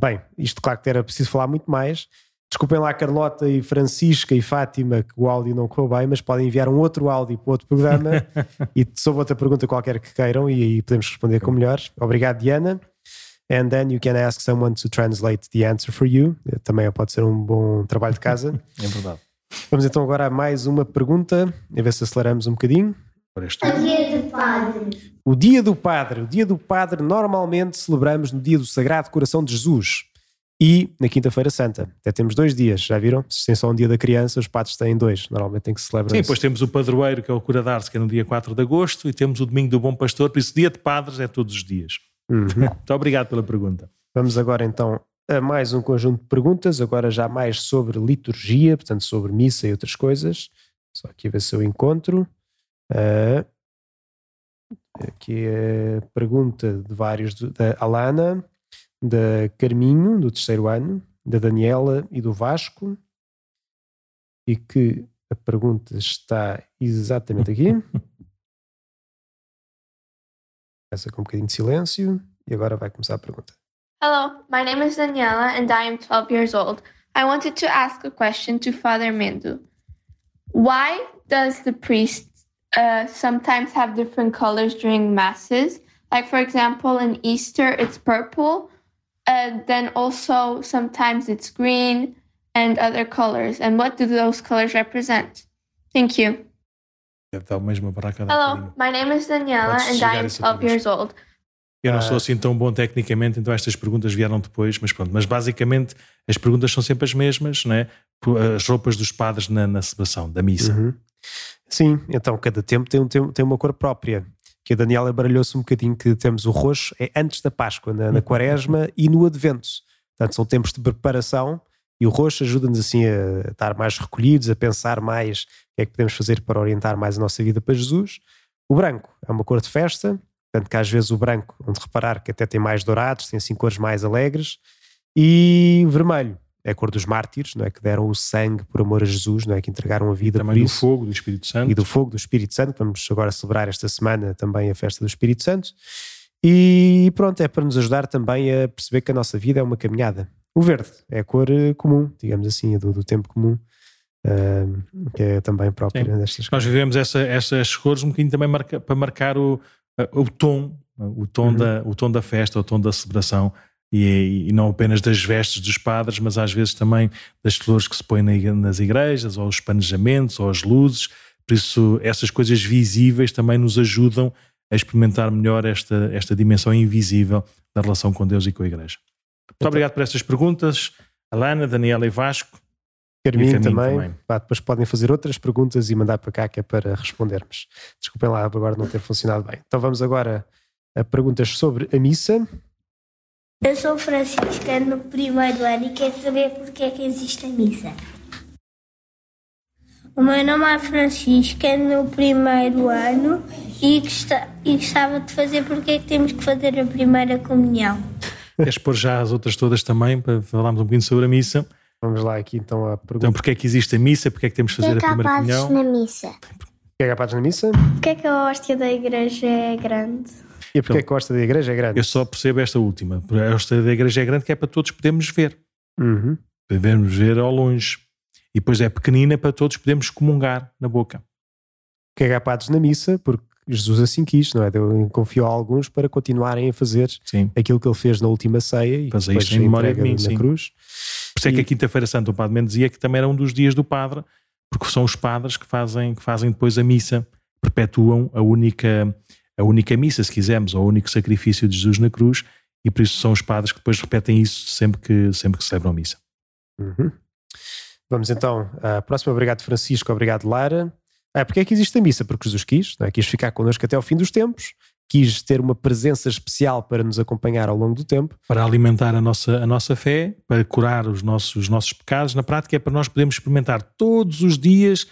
Bem, isto claro que era preciso falar muito mais. Desculpem lá Carlota e Francisca e Fátima que o áudio não correu bem, mas podem enviar um outro áudio para outro programa e sobre outra pergunta qualquer que queiram e aí podemos responder com melhores. Obrigado, Diana. And then you can ask someone to translate the answer for you. Também pode ser um bom trabalho de casa. é verdade. Vamos então agora a mais uma pergunta, a ver se aceleramos um bocadinho. O dia do Padre. O Dia do Padre. O Dia do Padre normalmente celebramos no dia do Sagrado Coração de Jesus e na Quinta-feira Santa. Até temos dois dias, já viram? Se tem só um dia da criança, os padres têm dois. Normalmente tem que celebrar Sim, depois temos o padroeiro, que é o cura que é no dia 4 de agosto, e temos o domingo do Bom Pastor, por isso dia de padres é todos os dias. Uhum. Muito obrigado pela pergunta. Vamos agora então a mais um conjunto de perguntas, agora já mais sobre liturgia, portanto sobre missa e outras coisas. Só aqui ver se eu encontro. Ah, aqui é a pergunta de vários, da Alana, da Carminho, do terceiro ano, da Daniela e do Vasco. E que a pergunta está exatamente aqui. Começa com um bocadinho de silêncio e agora vai começar a pergunta. Hello, my name is Daniela and I am 12 years old. I wanted to ask a question to Father Mendu. Why does the priest uh, sometimes have different colors during masses? Like, for example, in Easter, it's purple, and then also sometimes it's green and other colors. And what do those colors represent? Thank you. Deve dar o mesmo para cada Hello, my name is Daniela and I chegar am isso outra 12 vez. years old. Eu não Ah. sou assim tão bom tecnicamente, então estas perguntas vieram depois, mas pronto. Mas basicamente as perguntas são sempre as mesmas, né? As roupas dos padres na, na celebração da missa. Uhum. Sim, então cada tempo tem, um, tem, tem uma cor própria. Que a Daniela baralhou-se um bocadinho que temos o roxo, é antes da Páscoa, na, na Quaresma e no Advento. Portanto, são tempos de preparação e o roxo ajuda-nos assim a estar mais recolhidos, a pensar mais o que é que podemos fazer para orientar mais a nossa vida para Jesus. O branco é uma cor de festa, tanto que às vezes o branco, onde reparar que até tem mais dourados, tem assim cores mais alegres, e o vermelho é a cor dos mártires, não é? Que deram o sangue por amor a Jesus, não é? Que entregaram a vida Também por do isso fogo, do Espírito Santo. e do fogo do Espírito Santo. Vamos agora celebrar esta semana também a festa do Espírito Santo. E pronto, é para nos ajudar também a perceber que a nossa vida é uma caminhada. O verde é a cor eh, comum, digamos assim, do, do tempo comum, ah, que é também própria Sim. destas Nós vivemos essa, essas cores um bocadinho também marca- para marcar o, o tom, o tom, Uhum. da, o tom da festa, o tom da celebração. E, e não apenas das vestes dos padres, mas às vezes também das flores que se põem nas igrejas, ou os planejamentos, ou as luzes. Por isso, essas coisas visíveis também nos ajudam a experimentar melhor esta, esta dimensão invisível da relação com Deus e com a igreja. Muito obrigado por estas perguntas, Alana, Daniela e Vasco. Carminho E também. também. Depois podem fazer outras perguntas e mandar para cá que é para respondermos. Desculpem lá agora não ter funcionado bem. Então vamos agora a perguntas sobre a missa. Eu sou Francisca no primeiro ano e quero saber porque é que existe a missa. O meu nome é Francisca no primeiro ano e, e gostava de fazer porque é que temos que fazer a primeira comunhão. Queres pôr já as outras todas também para falarmos um bocadinho sobre a missa? Vamos lá aqui então a pergunta. Então, porque é que existe a missa? Porque é que temos de fazer a primeira comunhão? na missa? Quer capazes na missa? Porquê é que a hóstia da igreja é grande? E porque é que gosta da igreja? É grande. Eu só percebo esta última. A história da igreja é grande que é para todos podermos ver. Uhum. Podemos ver ao longe. E depois é pequenina para todos podermos comungar na boca. que agapados na missa, porque Jesus assim quis, não é? Deu, confiou a alguns para continuarem a fazer Sim. aquilo que ele fez na última ceia e Fazer depois isto em memória de mim, na sim. cruz. Por isso é que a Quinta-feira Santa o Padre Mendes dizia que também era um dos dias do Padre, porque são os padres que fazem, que fazem depois a missa, perpetuam a única, a única missa, se quisermos, ou o único sacrifício de Jesus na cruz, e por isso são os padres que depois repetem isso sempre que, sempre que celebram a missa. Uhum. Vamos então à próxima. Obrigado, Francisco. Obrigado, Lara. Ah, porque é que existe a missa? Porque Jesus quis, não é? quis ficar connosco até ao fim dos tempos, quis ter uma presença especial para nos acompanhar ao longo do tempo. Para alimentar a nossa, a nossa fé, para curar os nossos, os nossos pecados, na prática é para nós podermos experimentar todos os dias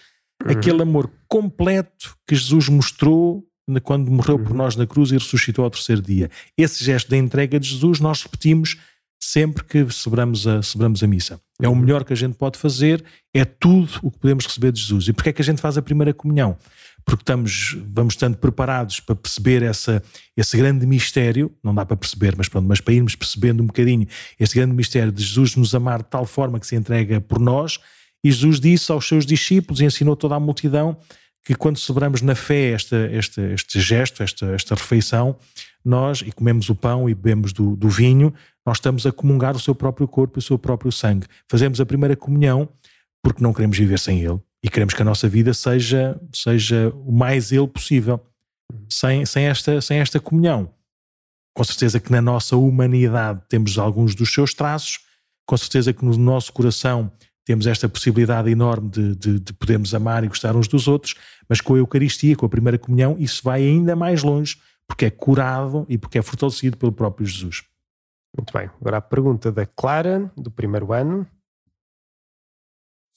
aquele amor completo que Jesus mostrou quando morreu por nós na cruz e ressuscitou ao terceiro dia. Esse gesto da entrega de Jesus nós repetimos sempre que celebramos a, celebramos a missa. É o melhor que a gente pode fazer, é tudo o que podemos receber de Jesus. E porquê é que a gente faz a primeira comunhão? Porque estamos, vamos estando preparados para perceber essa, esse grande mistério, não dá para perceber, mas pronto, mas para irmos percebendo um bocadinho este grande mistério de Jesus nos amar de tal forma que se entrega por nós, e Jesus disse aos seus discípulos e ensinou toda a multidão que quando celebramos na fé esta, esta, este gesto, esta, esta refeição, nós, e comemos o pão e bebemos do, do vinho, nós estamos a comungar o seu próprio corpo e o seu próprio sangue. Fazemos a primeira comunhão porque não queremos viver sem ele, e queremos que a nossa vida seja, seja o mais Ele possível, sem, sem, esta, sem esta comunhão. Com certeza que na nossa humanidade temos alguns dos seus traços, com certeza que no nosso coração temos esta possibilidade enorme de, de, de, podermos amar e gostar uns dos outros, mas com a Eucaristia, com a primeira comunhão, isso vai ainda mais longe, porque é curado e porque é fortalecido pelo próprio Jesus. Muito bem. Agora a pergunta da Clara, do primeiro ano.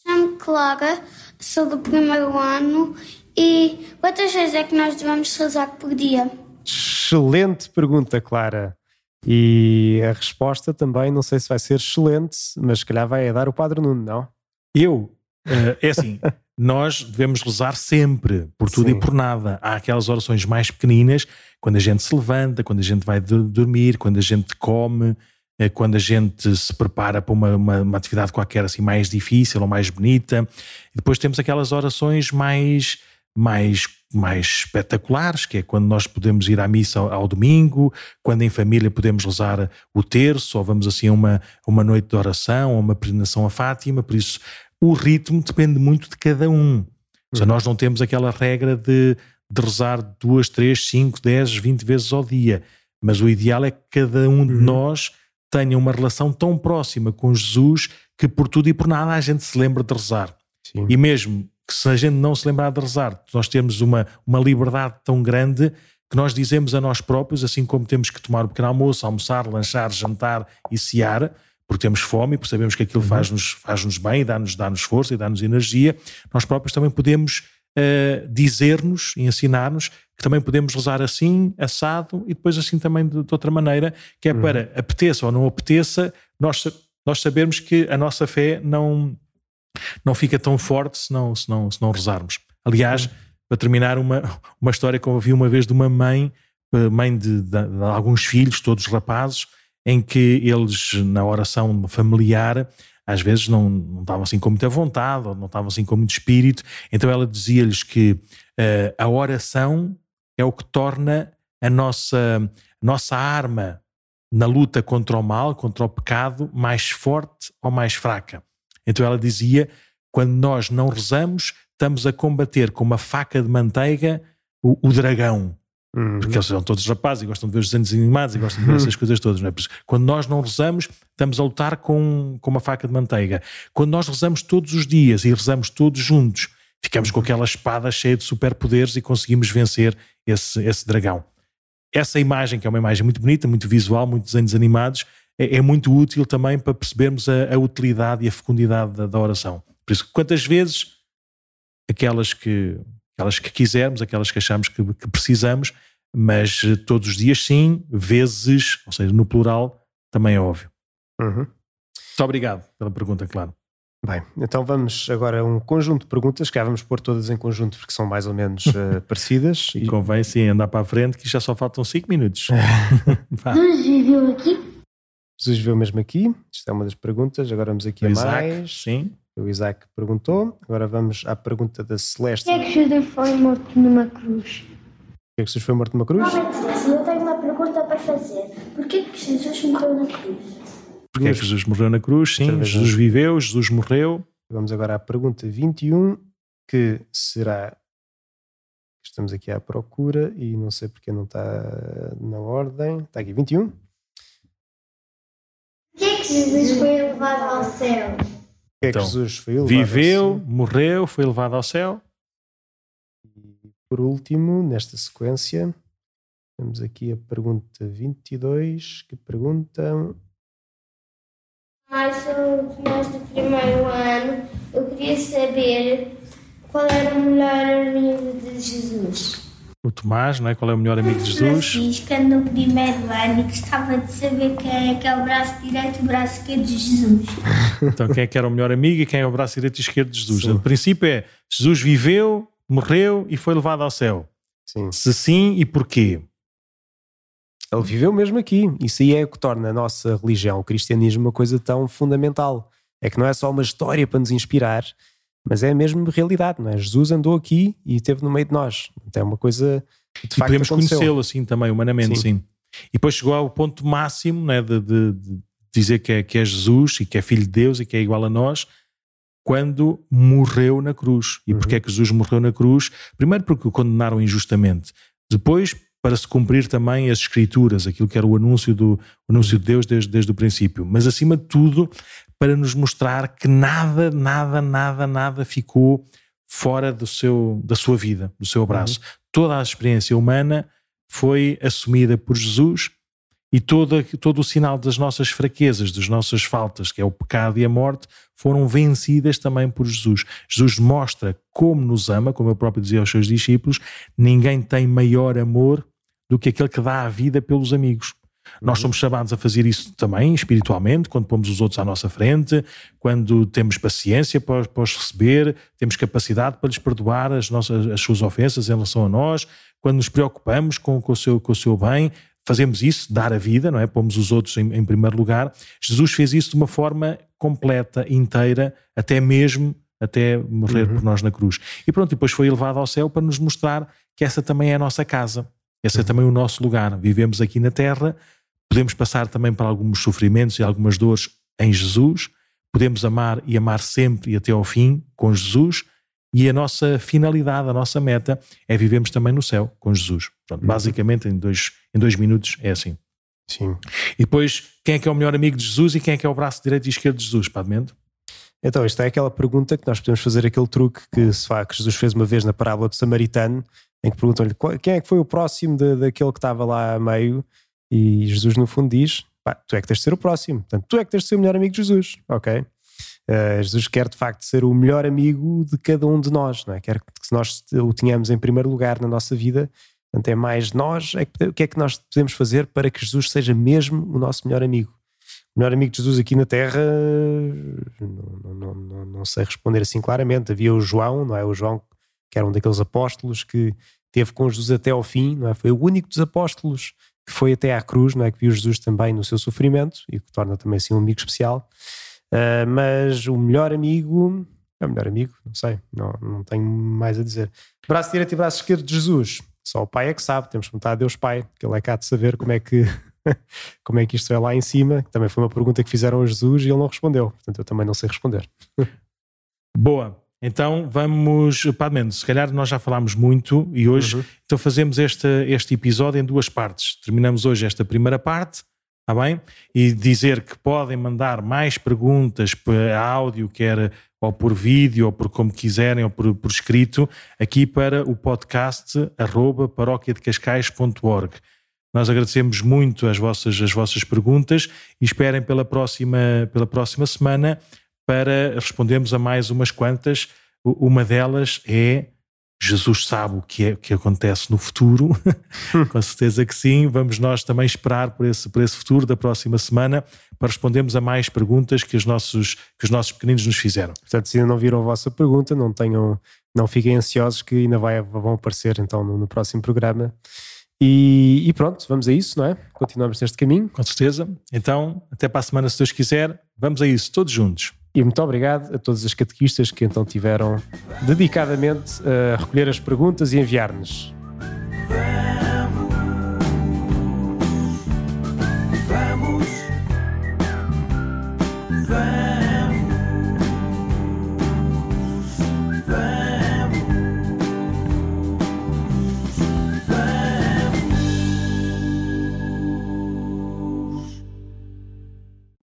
Chamo-me Clara, sou do primeiro ano e quantas vezes é que nós devemos rezar por dia? Excelente pergunta, Clara. E a resposta também, não sei se vai ser excelente, mas se calhar vai dar o Padre Nuno, não? Eu? Uh, é assim, nós devemos rezar sempre, por tudo Sim. e por nada. Há aquelas orações mais pequeninas, quando a gente se levanta, quando a gente vai dormir, quando a gente come, eh, quando a gente se prepara para uma, uma, uma atividade qualquer assim mais difícil ou mais bonita. E depois temos aquelas orações mais mais, mais espetaculares, que é quando nós podemos ir à missa ao, ao, domingo, quando em família podemos rezar o terço, ou vamos assim a uma, uma noite de oração, ou uma peregrinação a Fátima, por isso o ritmo depende muito de cada um. Ou seja, uhum. nós não temos aquela regra de, de rezar duas, três, cinco, dez, vinte vezes ao dia, mas o ideal é que cada um de uhum. nós tenha uma relação tão próxima com Jesus que por tudo e por nada a gente se lembra de rezar. Sim. E mesmo que se a gente não se lembrar de rezar, nós temos uma, uma liberdade tão grande que nós dizemos a nós próprios, assim como temos que tomar um pequeno almoço, almoçar, lanchar, jantar e cear, porque temos fome e porque sabemos que aquilo uhum. faz-nos faz bem e dá-nos dá força e dá-nos energia, nós próprios também podemos uh, dizer-nos e ensinar-nos que também podemos rezar assim, assado e depois assim também de, de outra maneira, que é uhum. para apeteça ou não apeteça, nós, nós sabermos que a nossa fé não não fica tão forte se não, se não, se não rezarmos. Aliás, para terminar, uma, uma história que eu ouvi uma vez de uma mãe, eh, mãe de, de, de alguns filhos, todos rapazes, em que eles, na oração familiar, às vezes não, não estavam assim com muita vontade, ou não estavam assim com muito espírito, então ela dizia-lhes que uh, a oração é o que torna a nossa, nossa arma na luta contra o mal, contra o pecado, mais forte ou mais fraca. Então ela dizia: quando nós não rezamos, estamos a combater com uma faca de manteiga o, o dragão. Uhum. Porque eles são todos rapazes e gostam de ver os desenhos animados e gostam de ver uhum. essas coisas todas. Não é? Quando nós não rezamos, estamos a lutar com, com uma faca de manteiga. Quando nós rezamos todos os dias e rezamos todos juntos, ficamos com aquela espada cheia de superpoderes e conseguimos vencer esse, esse dragão. Essa imagem, que é uma imagem muito bonita, muito visual, muito desenhos animados, é, é muito útil também para percebermos a, a utilidade e a fecundidade da, da, oração. Por isso, quantas vezes aquelas que, aquelas que quisermos, aquelas que achamos que, que precisamos, mas eh, todos os dias sim, vezes, ou seja, no plural, também é óbvio. Uhum. Muito obrigado pela pergunta, claro. Bem, então vamos agora a um conjunto de perguntas, que vamos pôr todas em conjunto porque são mais ou menos uh, parecidas. e convém sim andar para a frente que já só faltam 5 minutos. Jesus viveu aqui? Jesus viveu mesmo aqui? Isto é uma das perguntas. Agora vamos aqui o a Isaac, mais. Sim. O Isaac perguntou. Agora vamos à pergunta da Celeste. Por que é que Jesus foi morto numa cruz? Por que é que Jesus foi morto numa cruz? Eu tenho uma pergunta para fazer. Por que é que Jesus morreu na cruz? Porque é que Jesus morreu na cruz? Sim, Jesus viveu, Jesus morreu. Vamos agora à pergunta 21, que será. Estamos aqui à procura e não sei porque não está na ordem. Está aqui, 21. Por que é que Jesus foi levado ao céu? Por que é que então, Jesus foi levado viveu, ao céu? morreu, foi levado ao céu. E por último, nesta sequência, temos aqui a pergunta 22, que pergunta... Nós somos nós do primeiro ano. Eu queria saber qual era o melhor amigo de Jesus o Tomás, não é? qual é o melhor amigo de Jesus? Francisca no primeiro ano e gostava de saber quem é que é o braço direito e o braço esquerdo de Jesus. então, quem é que era o melhor amigo e quem é o braço direito e esquerdo de Jesus? Sim. O princípio é: Jesus viveu, morreu e foi levado ao céu. Sim. Se sim, e porquê? Ele viveu mesmo aqui. Isso aí é o que torna a nossa religião, o cristianismo, uma coisa tão fundamental. É que não é só uma história para nos inspirar, mas é mesmo realidade, não é? Jesus andou aqui e esteve no meio de nós. Então é uma coisa que de e podemos conhecê-lo assim também, humanamente, sim. sim. E depois chegou ao ponto máximo né, de, de, de, dizer que é, que é Jesus e que é filho de Deus e que é igual a nós. quando morreu na cruz. E uhum. porquê é que Jesus morreu na cruz? Primeiro porque o condenaram injustamente. Depois, para se cumprir também as escrituras, aquilo que era o anúncio, do, o anúncio de Deus desde, desde o princípio. Mas acima de tudo, para nos mostrar que nada, nada, nada, nada ficou fora do seu, da sua vida, do seu abraço. Uhum. Toda a experiência humana foi assumida por Jesus e todo, todo o sinal das nossas fraquezas, das nossas faltas, que é o pecado e a morte, foram vencidas também por Jesus. Jesus mostra como nos ama, como eu próprio dizia aos seus discípulos: ninguém tem maior amor do que aquele que dá a vida pelos amigos. Nós uhum. somos chamados a fazer isso também espiritualmente, quando pomos os outros à nossa frente, quando temos paciência para, para os receber, temos capacidade para lhes perdoar as, nossas, as suas ofensas em relação a nós, quando nos preocupamos com, com, o, seu, com o seu bem, fazemos isso, dar a vida, não é? Pomos os outros em, em primeiro lugar. Jesus fez isso de uma forma completa, inteira, até mesmo até morrer uhum. por nós na cruz. E pronto, depois foi elevado ao céu para nos mostrar que essa também é a nossa casa, esse uhum. é também o nosso lugar. Vivemos aqui na terra, podemos passar também por alguns sofrimentos e algumas dores em Jesus, podemos amar e amar sempre e até ao fim com Jesus, e a nossa finalidade, a nossa meta é vivermos também no céu com Jesus. Uhum. Basicamente, em dois, em dois minutos é assim. Sim. E depois, quem é que é o melhor amigo de Jesus e quem é que é o braço direito e esquerdo de Jesus, Padmento? Então, esta é aquela pergunta que nós podemos fazer aquele truque que, se faz, que Jesus fez uma vez na parábola do samaritano, em que perguntam-lhe quem é que foi o próximo de, daquele que estava lá a meio, e Jesus, no fundo, diz: tu é que tens de ser o próximo, portanto, tu é que tens de ser o melhor amigo de Jesus, ok? Uh, Jesus quer de facto ser o melhor amigo de cada um de nós, não é? Quer que nós o tenhamos em primeiro lugar na nossa vida. Portanto, é mais nós, é o que é que nós podemos fazer para que Jesus seja mesmo o nosso melhor amigo? O melhor amigo de Jesus aqui na Terra, não, não, não, não sei responder assim claramente. Havia o João, não é? O João, que era um daqueles apóstolos que teve com Jesus até ao fim, não é? Foi o único dos apóstolos que foi até à cruz, não é? Que viu Jesus também no seu sofrimento e que torna também assim um amigo especial. Uh, mas o melhor amigo. É o melhor amigo? Não sei, não, não tenho mais a dizer. Braço direito e braço esquerdo de Jesus. Só o Pai é que sabe, temos que perguntar a Deus Pai, que Ele é cá de saber como é que, como é que isto é lá em cima. Também foi uma pergunta que fizeram a Jesus e ele não respondeu. Portanto, eu também não sei responder. Boa. Então vamos, Padre se calhar nós já falámos muito e hoje uhum. então fazemos este, este episódio em duas partes. Terminamos hoje esta primeira parte Está bem? E dizer que podem mandar mais perguntas por áudio, quer ou por vídeo, ou por como quiserem, ou por, por escrito, aqui para o podcast arroba paróquiadecascais.org. Nós agradecemos muito as vossas, as vossas perguntas e esperem pela próxima, pela próxima semana para respondermos a mais umas quantas. Uma delas é Jesus sabe o que é que acontece no futuro, com certeza que sim. Vamos nós também esperar por esse, por esse futuro da próxima semana para respondermos a mais perguntas que os nossos, que os nossos pequeninos nos fizeram. Portanto, se ainda não viram a vossa pergunta, não tenham, não fiquem ansiosos que ainda vai, vão aparecer então no, no próximo programa. E, e, pronto, vamos a isso, não é? Continuamos neste caminho. Com certeza. Então, até para a semana, se Deus quiser, vamos a isso, todos juntos. E muito obrigado a todas as catequistas que então tiveram dedicadamente a recolher as perguntas e enviar-nos. Vamos, vamos, vamos.